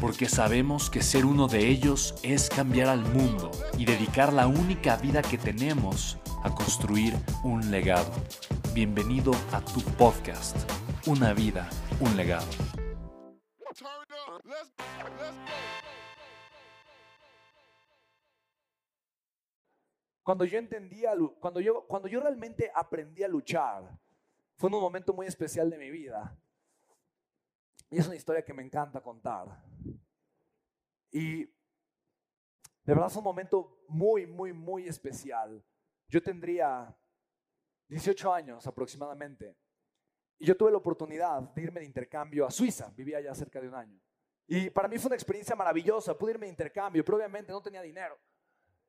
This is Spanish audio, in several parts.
porque sabemos que ser uno de ellos es cambiar al mundo y dedicar la única vida que tenemos a construir un legado. Bienvenido a tu podcast, Una vida, un legado. Cuando yo entendía, cuando yo, cuando yo realmente aprendí a luchar, fue un momento muy especial de mi vida. Y es una historia que me encanta contar. Y de verdad es un momento muy, muy, muy especial. Yo tendría 18 años aproximadamente. Y yo tuve la oportunidad de irme de intercambio a Suiza. Vivía allá cerca de un año. Y para mí fue una experiencia maravillosa. Pude irme de intercambio, pero obviamente no tenía dinero.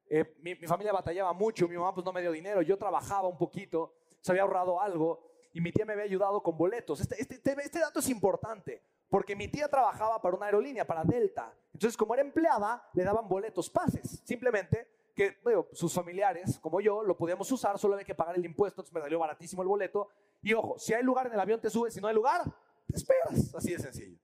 Eh, mi, mi, familia batallaba mucho, mi mamá pues no me dio dinero, yo trabajaba un poquito, se había ahorrado algo y mi tía me había ayudado con boletos. Este, este, este, este dato es importante. Porque mi tía trabajaba para una aerolínea, para Delta. Entonces, como era empleada, le daban boletos, pases. Simplemente que sus familiares, como yo, lo podíamos usar, solo había que pagar el impuesto, entonces me salió baratísimo el boleto. Y ojo, si hay lugar en el avión, te subes, si no hay lugar, te esperas. Así de sencillo.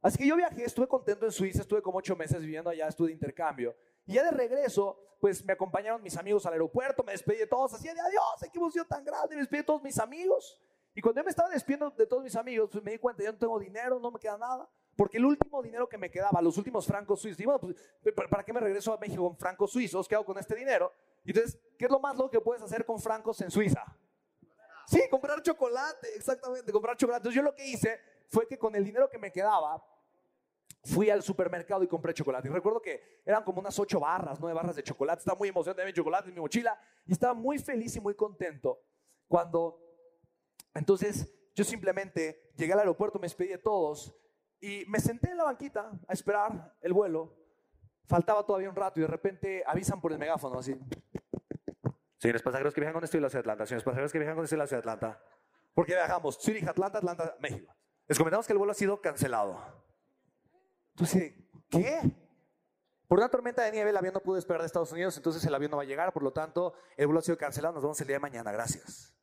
Así que yo viajé, estuve contento en Suiza, estuve como ocho meses viviendo allá, estuve de intercambio. Y ya de regreso, pues me acompañaron mis amigos al aeropuerto, me despedí de todos, así de adiós, qué emoción tan grande, me despedí de todos mis amigos. Y cuando yo me estaba despidiendo de todos mis amigos, pues me di cuenta, yo no tengo dinero, no me queda nada. Porque el último dinero que me quedaba, los últimos francos suizos, digo, bueno, pues, ¿para qué me regreso a México con francos suizos? ¿Qué hago con este dinero? Y entonces, ¿qué es lo más loco que puedes hacer con francos en Suiza? Sí, comprar chocolate, exactamente, comprar chocolate. Entonces yo lo que hice fue que con el dinero que me quedaba, fui al supermercado y compré chocolate. Y recuerdo que eran como unas ocho barras, nueve barras de chocolate. Estaba muy emocionado de mi chocolate en mi mochila y estaba muy feliz y muy contento cuando entonces yo simplemente llegué al aeropuerto, me despedí de todos y me senté en la banquita a esperar el vuelo. Faltaba todavía un rato y de repente avisan por el megáfono así. Señores pasajeros que viajan con destino a la ciudad de Atlanta. Señores pasajeros que viajan con destino a la ciudad de Atlanta. Porque viajamos Zurich, Atlanta, Atlanta, México. Les comentamos que el vuelo ha sido cancelado. Entonces, ¿qué? Por una tormenta de nieve el avión no pudo despegar de Estados Unidos, entonces el avión no va a llegar, por lo tanto el vuelo ha sido cancelado, nos vemos el día de mañana, gracias.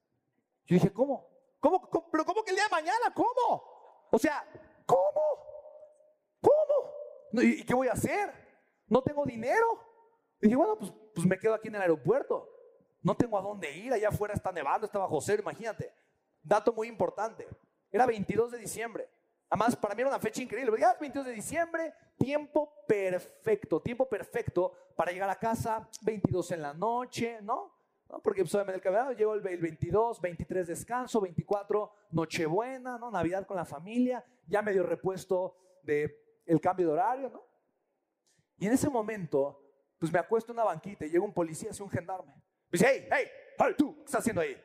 Yo dije, ¿cómo? ¿Cómo, pero cómo que el día de mañana? ¿Cómo? O sea, ¿cómo? ¿Cómo? ¿Y qué voy a hacer? No tengo dinero. Y dije, bueno, pues, pues me quedo aquí en el aeropuerto. No tengo a dónde ir. Allá afuera está nevando, estaba José, imagínate. Dato muy importante. Era 22 de diciembre. Además, para mí era una fecha increíble. Ya 22 de diciembre, tiempo perfecto, tiempo perfecto para llegar a casa, 22 en la noche, ¿no? Porque pues, obviamente el el 22, 23 descanso, 24 Nochebuena, ¿no? Navidad con la familia, ya medio repuesto de el cambio de horario, ¿no? Y en ese momento, pues me acuesto en una banquita y llega un policía, es un gendarme. Me dice, hey, hey, hey, tú, ¿qué estás haciendo ahí?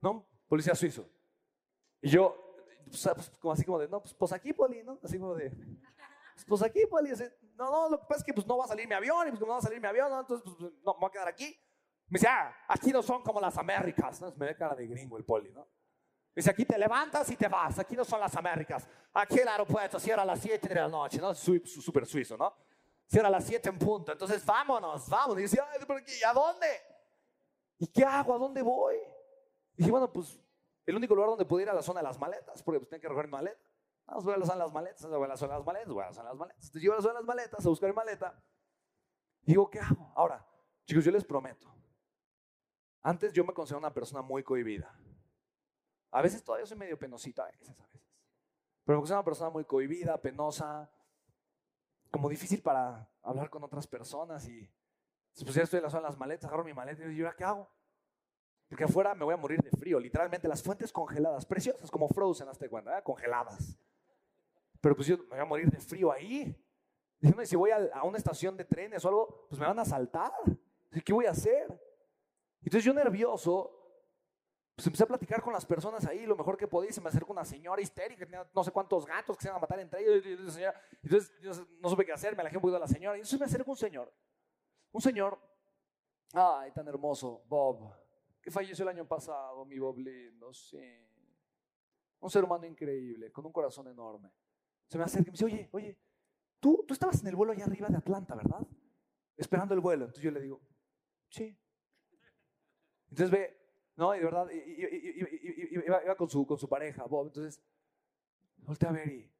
¿No? Policía suizo. Y yo, pues, como así como de, no, pues, pues aquí, poli, ¿no? Así como de, pues, pues aquí, poli. no, no, lo que pasa es que pues no va a salir mi avión y pues como no va a salir mi avión, ¿no? entonces no, me voy a quedar aquí. Me dice, ah, aquí no son como las Américas. ¿no? Me ve cara de gringo el poli, ¿no? Dice, aquí te levantas y te vas. Aquí no son las Américas. Aquí el aeropuerto cierra a las 7 de la noche, ¿no? Súper suizo, ¿no? Cierra a las 7 en punto. Entonces, vámonos, vámonos. Y dice, Ay. ¿a dónde? ¿Y qué hago? ¿A dónde voy? Y dije, bueno, pues el único lugar donde puedo ir a la zona de las maletas, porque pues tengo que recoger mi maleta. Vamos, voy a la zona de las maletas, voy a la zona de las maletas, voy a la zona de las maletas. Entonces, yo a la zona de las maletas a buscar mi maleta. Y digo, ¿qué hago? Ahora, chicos, yo les prometo, antes yo me considero una persona muy cohibida. A veces todavía soy medio penosita a veces. Pero me considero una persona muy cohibida, penosa, como difícil para hablar con otras personas y Pues ya estoy en la zona de las maletas, agarro mi maleta y digo, ¿y ahora qué hago? Porque afuera me voy a morir de frío, literalmente las fuentes congeladas, preciosas como Frozen, hasta cuando, ¿eh? congeladas. Pero pues yo me voy a morir de frío ahí. Diciendo, si voy a, una estación de trenes o algo, pues me van a saltar. ¿Qué voy a hacer? Entonces yo nervioso, pues empecé a platicar con las personas ahí, lo mejor que podía, y se me acercó una señora histérica, tenía no sé cuántos gatos que se iban a matar entre ellos. Entonces yo no supe qué hacer, me alejé un poquito de la señora. Y entonces me acercó un señor, un señor, ay, tan hermoso, Bob, que falleció el año pasado, mi Bob lindo, sí. Un ser humano increíble, con un corazón enorme. Se me acerca y me dice, oye, oye, tú, tú estabas en el vuelo allá arriba de Atlanta, ¿verdad? Esperando el vuelo. Entonces yo le digo, sí. Entonces ve, no, y de verdad, iba, con, su, con su pareja, Bob. Entonces, voltea a ver y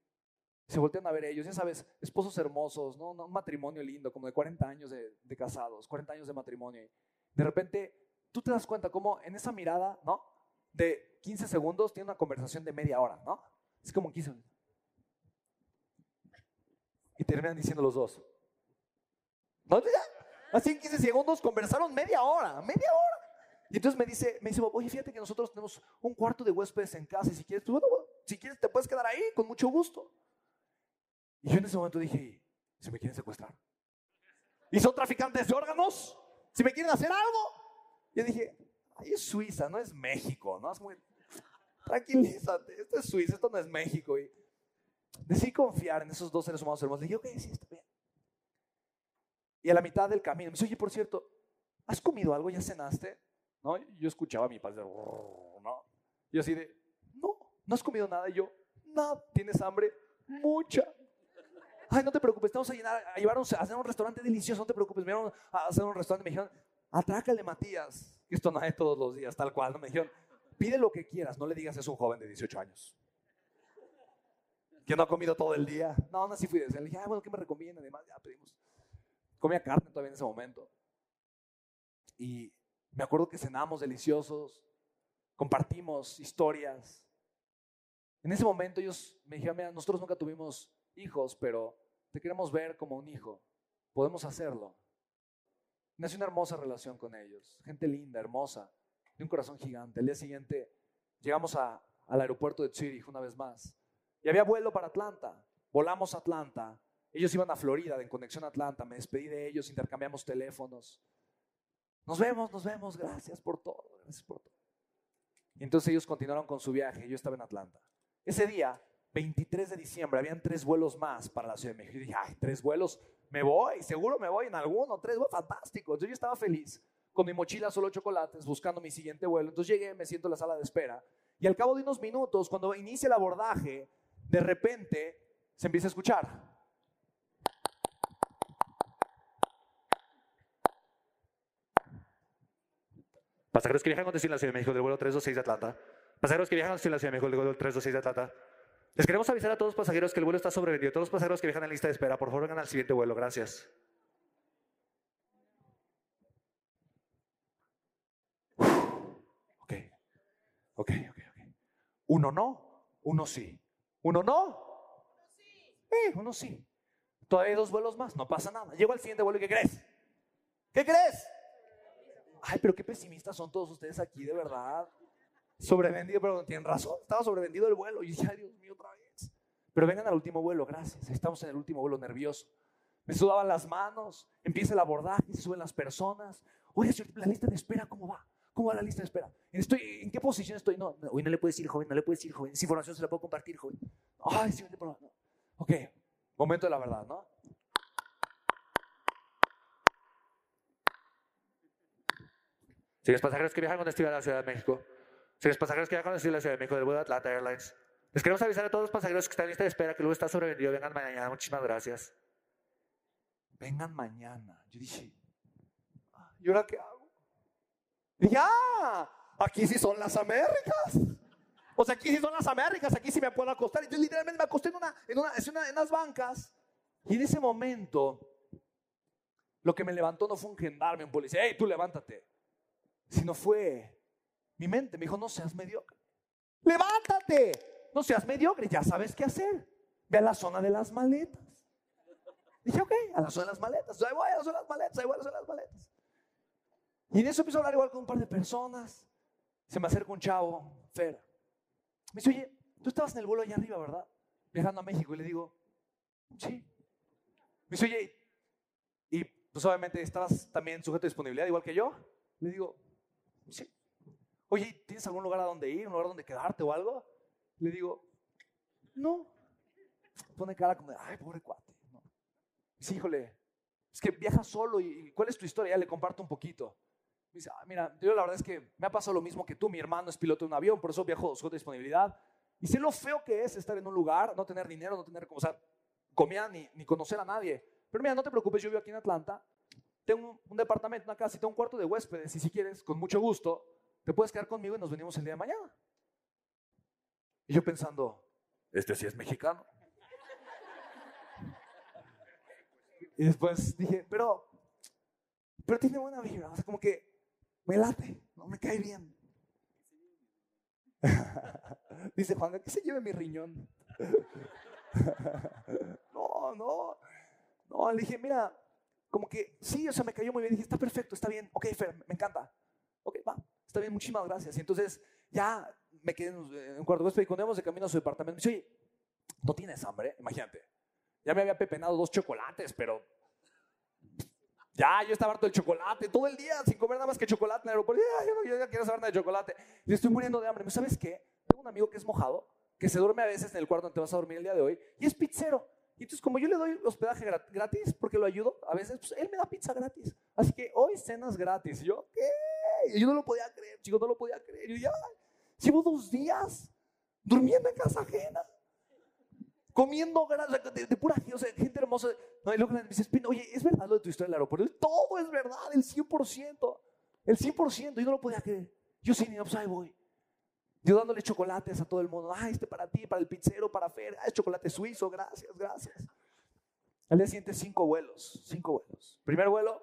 se voltean a ver ellos. Ya sabes, esposos hermosos, ¿no? Un matrimonio lindo, como de 40 años de, casados, 40 años de matrimonio. De repente, tú te das cuenta cómo en esa mirada, ¿no? De 15 segundos tiene una conversación de media hora, ¿no? Es como 15 segundos. Y terminan diciendo los dos. ¿No? Así en 15 segundos conversaron media hora, media hora. Y entonces me dice, me dice, oye, fíjate que nosotros tenemos un cuarto de huéspedes en casa y si quieres, bueno, si quieres te puedes quedar ahí con mucho gusto. Y yo en ese momento dije, si me quieren secuestrar. ¿Y son traficantes de órganos? ¿Si me quieren hacer algo? Yo dije, ay, es Suiza, no es México, ¿no? Es muy... Tranquilízate, esto es Suiza, esto no es México. Y decidí confiar en esos dos seres humanos hermosos. Le dije, ok, sí, está bien. Y a la mitad del camino me dice, oye, por cierto, ¿has comido algo? ¿Ya cenaste? ¿No? Yo escuchaba a mi padre, ¿no? Y así de, no, no has comido nada. Y yo, no, ¿tienes hambre? Mucha. Ay, no te preocupes, estamos a, llenar, a llevarnos a hacer un restaurante delicioso, no te preocupes. Me llevaron a hacer un restaurante me dijeron, atrácale, Matías. Esto no es todos los días, tal cual. Me dijeron, pide lo que quieras, no le digas es un joven de 18 años. Que no ha comido todo el día. No, no, así fui. Le dije, ah, bueno, ¿qué me recomienda? Además, ya pedimos. Comía carne todavía en ese momento. Y me acuerdo que cenamos deliciosos, compartimos historias. En ese momento ellos me dijeron, mira, nosotros nunca tuvimos hijos, pero te queremos ver como un hijo. Podemos hacerlo. Nació una hermosa relación con ellos. Gente linda, hermosa, de un corazón gigante. El día siguiente llegamos al aeropuerto de Zurich una vez más. Y había vuelo para Atlanta. Volamos a Atlanta. Ellos iban a Florida, en conexión Atlanta. Me despedí de ellos, intercambiamos teléfonos. Nos vemos, nos vemos, gracias por todo, gracias por todo. Y entonces ellos continuaron con su viaje, yo estaba en Atlanta. Ese día, 23 de diciembre, habían tres vuelos más para la Ciudad de México. Y dije, ay, tres vuelos, me voy, seguro me voy en alguno, tres vuelos, fantástico. Yo estaba feliz, con mi mochila solo chocolates, buscando mi siguiente vuelo. Entonces llegué, me siento en la sala de espera. Y al cabo de unos minutos, cuando inicia el abordaje, de repente se empieza a escuchar. Pasajeros que viajan con destino a la Ciudad de México del vuelo 326 de Atlanta. Pasajeros que viajan con destino a la Ciudad de México del vuelo 326 de Atlanta. Les queremos avisar a todos los pasajeros que el vuelo está sobrevendido. Todos los pasajeros que viajan en lista de espera, por favor, vengan al siguiente vuelo. Gracias. Ok, ok, ok, ok. Uno no, uno sí. Uno no. Eh, uno sí. Todavía hay dos vuelos más, no pasa nada. Llego al siguiente vuelo y ¿qué crees? ¿Qué crees? Ay, pero qué pesimistas son todos ustedes aquí, de verdad. Sobrevendido, pero tienen razón. Estaba sobrevendido el vuelo. Y dije, ay, Dios mío, otra vez. Pero vengan al último vuelo, gracias. Estamos en el último vuelo nervioso. Me sudaban las manos. Empieza el abordaje, se suben las personas. Oye, la lista de espera, ¿cómo va? ¿Cómo va la lista de espera? Estoy, ¿En qué posición estoy? No, hoy no le puedes decir, joven, no le puedes decir, joven. Esa información se la puedo compartir, joven. Ay, señor, no. Ok, momento de la verdad, ¿no? Los pasajeros que viajan con destino a la Ciudad de México. los pasajeros que viajan con destino a la Ciudad de México del vuelo Atlanta Airlines. Les queremos avisar a todos los pasajeros que están en lista de espera que luego está sobrevendido. Vengan mañana. Muchísimas gracias. Vengan mañana. Yo dije, ¿y ahora qué hago? Ah, aquí sí son las Américas. O sea, aquí sí son las Américas, aquí sí me puedo acostar. Yo literalmente me acosté en, una, en, una, en unas bancas. Y en ese momento, lo que me levantó no fue un gendarme, un policía. ¡Hey, tú levántate! Sino fue mi mente. Me dijo, no seas mediocre. Levántate. No seas mediocre, ya sabes qué hacer. Ve a la zona de las maletas. Dije, ok, a la zona de las maletas. Ahí voy a la zona de las maletas, ahí voy a la zona de las maletas. Y en eso empiezo a hablar igual con un par de personas. Se me acerca un chavo, Fer. Me dice, oye, tú estabas en el vuelo allá arriba, ¿verdad? Viajando a México. Y le digo, sí. Me dice, oye, y pues obviamente estabas también sujeto a disponibilidad, igual que yo. Le digo, sí. Oye, ¿tienes algún lugar a donde ir, un lugar donde quedarte o algo? Le digo, no. Pone cara como de, ay, pobre cuate. No. Dice, híjole, es que viajas solo y ¿cuál es tu historia? Ya le comparto un poquito. Me dice, ah, mira, yo la verdad es que me ha pasado lo mismo que tú, mi hermano es piloto de un avión, por eso viajo a disponibilidad. Y sé lo feo que es estar en un lugar, no tener dinero, no tener, o sea, comida ni, ni conocer a nadie. Pero mira, no te preocupes, yo vivo aquí en Atlanta, tengo un, departamento, una casa y tengo un cuarto de huéspedes y si quieres, con mucho gusto, te puedes quedar conmigo y nos venimos el día de mañana. Y yo pensando, este sí es mexicano. Y después dije, pero, pero tiene buena vibra, o sea, como que me late, no me cae bien. Dice Juan, ¿qué se lleve mi riñón? no, no, no, le dije, mira, como que sí, o sea, me cayó muy bien, dije, está perfecto, está bien, ok, Fer, me encanta. Ok, va, está bien, muchísimas gracias. Y entonces ya me quedé en un cuarto de y cuando íbamos de camino a su departamento, me dice, oye, ¿no tienes hambre? Imagínate. Ya me había pepenado dos chocolates, pero ya, yo estaba harto del chocolate, todo el día sin comer nada más que chocolate en el aeropuerto. Ya, yo, no, yo ya quiero saber nada de chocolate. Y estoy muriendo de hambre. ¿Sabes qué? Tengo un amigo que es mojado, que se duerme a veces en el cuarto donde te vas a dormir el día de hoy, y es pizzero. Y entonces, como yo le doy hospedaje gratis, porque lo ayudo, a veces, pues él me da pizza gratis. Así que hoy cenas gratis. Y yo, ¿qué? Y yo no lo podía creer, chicos, no lo podía creer. Y yo, ya, llevo dos días durmiendo en casa ajena comiendo de, de, pura o sea, gente hermosa. No, y luego me dices, oye, ¿es verdad lo de tu historia del aeropuerto? Todo es verdad, el 100%. El 100%, yo no lo podía creer. Yo sí, no, pues ahí voy. Yo dándole chocolates a todo el mundo. Ah, este para ti, para el pizzero, para Fer. Ah, es chocolate suizo, gracias, gracias. Al día siguiente, cinco vuelos. Cinco vuelos. Primer vuelo,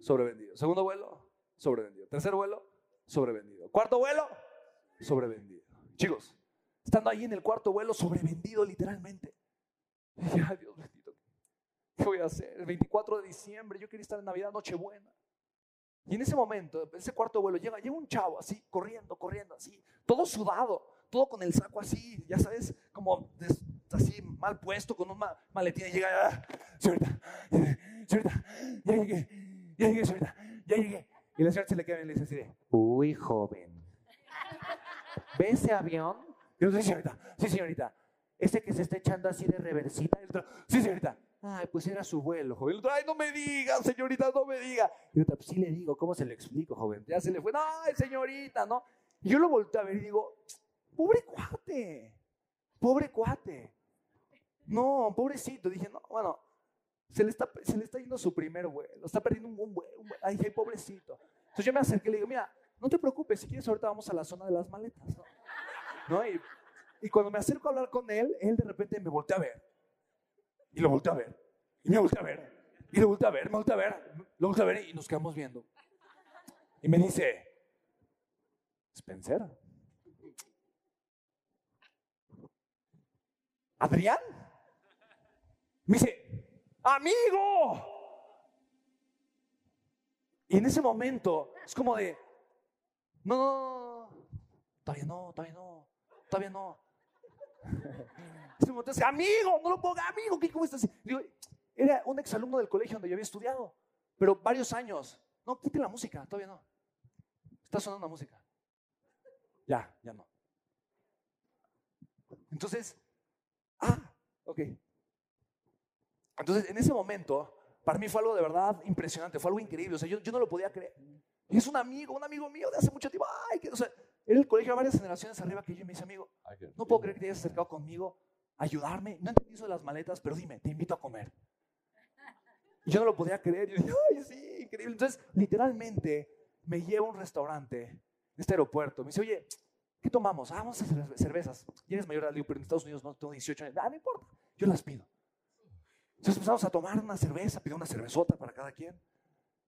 sobrevendido. Segundo vuelo, sobrevendido. Tercer vuelo, sobrevendido. Cuarto vuelo, sobrevendido. Chicos, estando ahí en el cuarto vuelo, sobrevendido literalmente. Y Dios bendito, ¿qué voy a hacer? El 24 de diciembre, yo quería estar en Navidad, Nochebuena. Y en ese momento, en ese cuarto vuelo, llega, llega un chavo así, corriendo, corriendo, así, todo sudado, todo con el saco así, ya sabes, como así mal puesto, con un maletín, y llega, ah, señorita, señorita, ya llegué, ya llegué, señorita, ya llegué. Y la señora se le queda y le dice así uy, joven, ¿ve ese avión? Yo, sí, señorita, sí, señorita. Ese que se está echando así de reversita. sí, señorita. Ay, pues era su vuelo, joven. Ay, no me diga, señorita, no me diga. Y otra, pues sí le digo, ¿cómo se lo explico, joven? Ya se le fue, ay, señorita, ¿no? Y yo lo volteé a ver y digo, pobre cuate, pobre cuate. No, pobrecito. Dije, no, bueno, se le está, se le está yendo su primer vuelo, está perdiendo un buen vuelo. Ay, dije, pobrecito. Entonces yo me acerqué y le digo, mira, no te preocupes, si quieres ahorita vamos a la zona de las maletas, ¿no? Y, cuando me acerco a hablar con él, él de repente me voltea a ver. Y lo voltea a ver. Y me voltea a ver. Y lo voltea a ver, me voltea a ver. Lo voltea a ver y nos quedamos viendo. Y me dice, Spencer. Adrián. Me dice, amigo. Y en ese momento es como de, no, no, no, todavía no, todavía no todavía no. Este amigo, no lo ponga, amigo, ¿qué, ¿cómo estás? Digo, era un exalumno del colegio donde yo había estudiado, pero varios años. No, quite la música, todavía no. Está sonando la música. Ya, ya no. Entonces, ah, ok. Entonces, en ese momento, para mí fue algo de verdad impresionante, fue algo increíble. O sea, yo, yo no lo podía creer. Y es un amigo, un amigo mío de hace mucho tiempo. Ay, que, o era el colegio varias generaciones arriba que yo y me dice, amigo, no puedo creer que te hayas acercado conmigo a ayudarme. No entendí eso de las maletas, pero dime, te invito a comer. Y yo no lo podía creer. Yo dije, ay, sí, increíble. Entonces, literalmente, me lleva a un restaurante en este aeropuerto. Me dice, oye, ¿qué tomamos? Ah, vamos a hacer cervezas. Y eres mayor de pero en Estados Unidos no tengo 18 años. Ah, no importa, yo las pido. Entonces empezamos a tomar una cerveza, pido una cervezota para cada quien.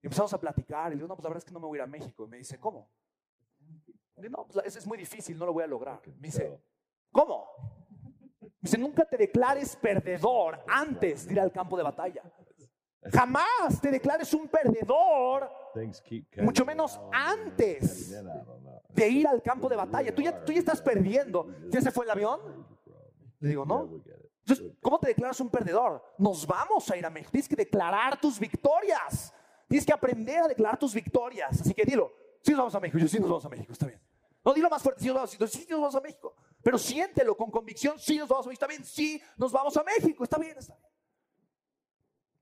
Y empezamos a platicar. Y le digo, no, pues la verdad es que no me voy a ir a México. Y me dice, ¿cómo? No, pues es muy difícil, no lo voy a lograr. Me dice, ¿cómo? Me Dice, nunca te declares perdedor antes de ir al campo de batalla. Jamás te declares un perdedor, mucho menos antes de ir al campo de batalla. Tú ya, tú ya estás perdiendo. ¿Ya se fue el avión? Le digo, no. Entonces, ¿cómo te declaras un perdedor? Nos vamos a ir a México. Tienes que declarar tus victorias. Tienes que aprender a declarar tus victorias. Así que dilo, sí nos vamos a México. Yo sí nos vamos a México, está bien. No, dilo más fuerte, sí nos vamos, sí nos vamos a México. Pero siéntelo con convicción, sí nos vamos a México, está bien, sí nos vamos a México, está bien, está bien.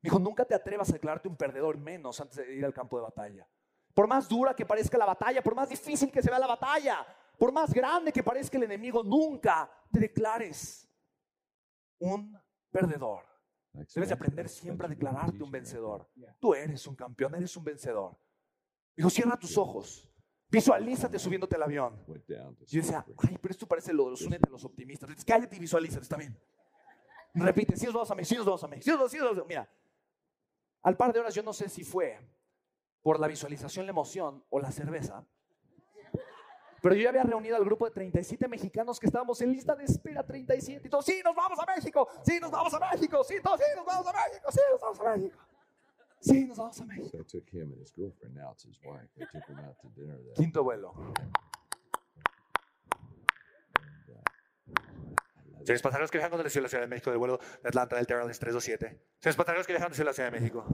Dijo, nunca te atrevas a declararte un perdedor menos antes de ir al campo de batalla. Por más dura que parezca la batalla, por más difícil que se vea la batalla, por más grande que parezca el enemigo, nunca te declares un perdedor. Debes de aprender siempre a declararte un vencedor. Tú eres un campeón, eres un vencedor. Dijo, cierra tus ojos. Visualízate subiéndote al avión. Y yo decía, ay, pero esto parece lo de los, los optimistas. Cállate y visualízate, está bien. Repite, si os vamos a México, si os vamos a México, si os Mira, al par de horas yo no sé si fue por la visualización, la emoción o la cerveza. Pero yo ya había reunido al grupo de 37 mexicanos que estábamos en lista de espera 37 y todos, sí, nos vamos a México, sí, nos vamos a México, sí, todos, sí, nos vamos a México, sí, nos vamos a México. Sí, nos vamos a México. Quinto vuelo. Señores pasajeros que viajan de la Ciudad de México del vuelo de Atlanta del Terrell 327. Señores pasajeros que viajan de la Ciudad de México.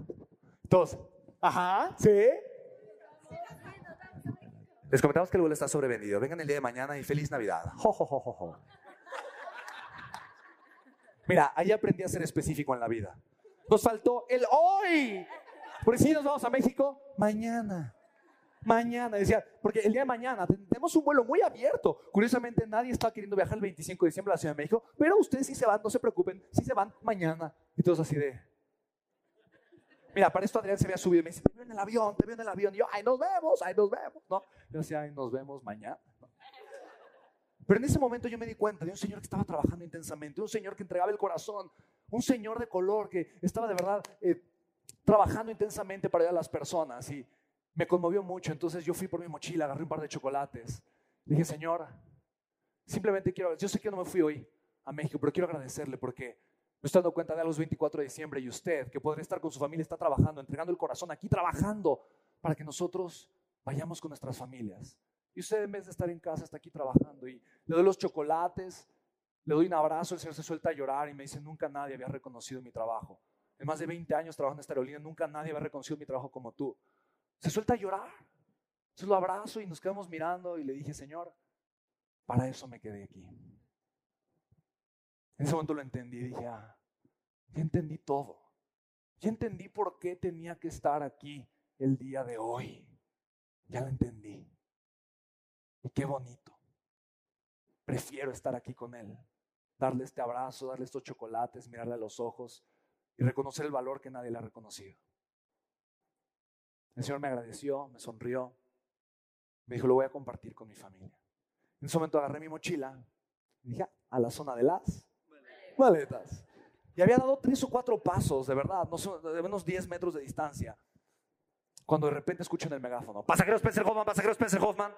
Todos. Ajá. ¿Sí? Les comentamos que el vuelo está sobrevendido. Vengan el día de mañana y feliz Navidad. Mira, ahí aprendí a ser específico en la vida. Nos faltó el hoy. Porque si nos vamos a México, mañana mañana. Decía, porque el día de mañana tenemos un vuelo muy abierto. Curiosamente, nadie está queriendo viajar el 25 de diciembre a la Ciudad de México, pero ustedes sí se van, no se preocupen, sí se van mañana. Y todos así de. Mira, para esto Adrián se había subido y me dice, te veo en el avión, te veo en el avión. Y yo, ay, nos vemos, ay, nos vemos. ¿no? Yo decía, ay, nos vemos mañana. Pero en ese momento yo me di cuenta de un señor que estaba trabajando intensamente, un señor que entregaba el corazón, un señor de color que estaba de verdad eh, trabajando intensamente para ayudar a las personas. Y me conmovió mucho. Entonces yo fui por mi mochila, agarré un par de chocolates. dije, Señor, simplemente quiero, yo sé que no me fui hoy a México, pero quiero agradecerle porque me estoy dando cuenta de los 24 de diciembre y usted, que podría estar con su familia, está trabajando, entregando el corazón aquí, trabajando para que nosotros vayamos con nuestras familias. Y usted en vez de estar en casa está aquí trabajando y le doy los chocolates, le doy un abrazo, el Señor se suelta a llorar y me dice, nunca nadie había reconocido mi trabajo. En más de 20 años trabajando en esta aerolínea, nunca nadie había reconocido mi trabajo como tú se suelta a llorar. Entonces lo abrazo y nos quedamos mirando y le dije, Señor, para eso me quedé aquí. En ese momento lo entendí dije, ah, ya entendí todo. Ya entendí por qué tenía que estar aquí el día de hoy. Ya lo entendí. Y qué bonito. Prefiero estar aquí con Él. Darle este abrazo, darle estos chocolates, mirarle a los ojos y reconocer el valor que nadie le ha reconocido. El Señor me agradeció, me sonrió, me dijo, lo voy a compartir con mi familia. En ese momento agarré mi mochila y dije, a la zona de las maletas. Y había dado tres o cuatro pasos, de verdad, no de menos 10 metros de distancia, cuando de repente escucho en el megáfono, pasajeros Spencer Hoffman, pasajeros Spencer Hoffman,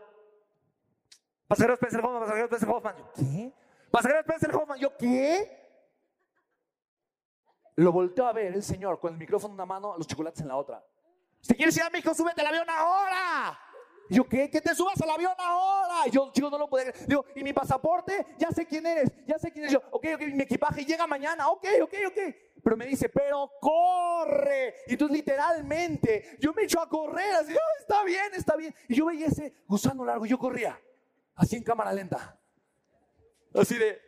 pasajeros Spencer Hoffman, pasajeros Spencer Hoffman. Yo, ¿qué? Pasajeros Spencer Hoffman, yo, ¿qué? Lo volteo a ver el señor con el micrófono en una mano, los chocolates en la otra. Si quieres ir a México, súbete al avión ahora. Y yo, ¿qué? ¿Que te subas al avión ahora? Y yo, chico, no lo puedo Digo, ¿y mi pasaporte? Ya sé quién eres, ya sé quién eres. Yo, ok, ok, mi equipaje llega mañana. Ok, ok, ok. Pero me dice, pero corre. Y entonces, literalmente, yo me echo a correr. Así, oh, está bien, está bien. Y yo veía ese gusano largo. Yo corría, así en cámara lenta. Así de,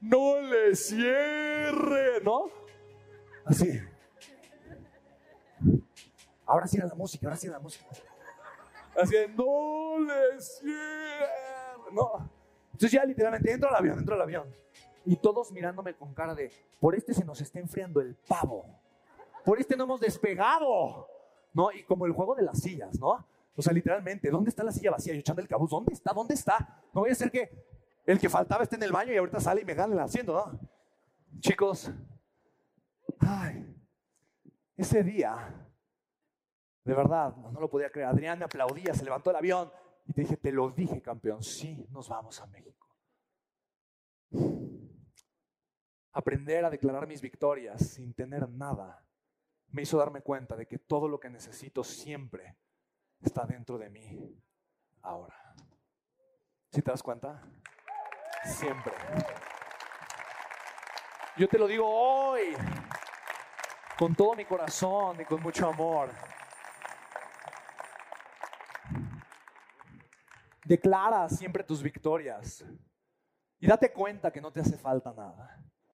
no le cierre, ¿no? Así. Ahora sí era la música, ahora sí era la música. Así de, no le cierre, no. Entonces ya literalmente entro al avión, entro al avión. Y todos mirándome con cara de, por este se nos está enfriando el pavo. Por este no hemos despegado. ¿No? Y como el juego de las sillas, ¿no? O sea, literalmente, ¿dónde está la silla vacía? Yo echando el cabuz, ¿dónde está? ¿Dónde está? No voy a ser que el que faltaba esté en el baño y ahorita sale y me gane el asiento, ¿no? Chicos, ay, ese día de verdad, no, lo podía creer. Adrián me aplaudía, se levantó el avión y te dije, te lo dije, campeón, sí, nos vamos a México. aprender a declarar mis victorias sin tener nada, me hizo darme cuenta de que todo lo que necesito siempre está dentro de mí ahora. ¿Sí te das cuenta? Siempre. Yo te lo digo hoy, con todo mi corazón y con mucho amor. Declara siempre tus victorias y date cuenta que no te hace falta nada.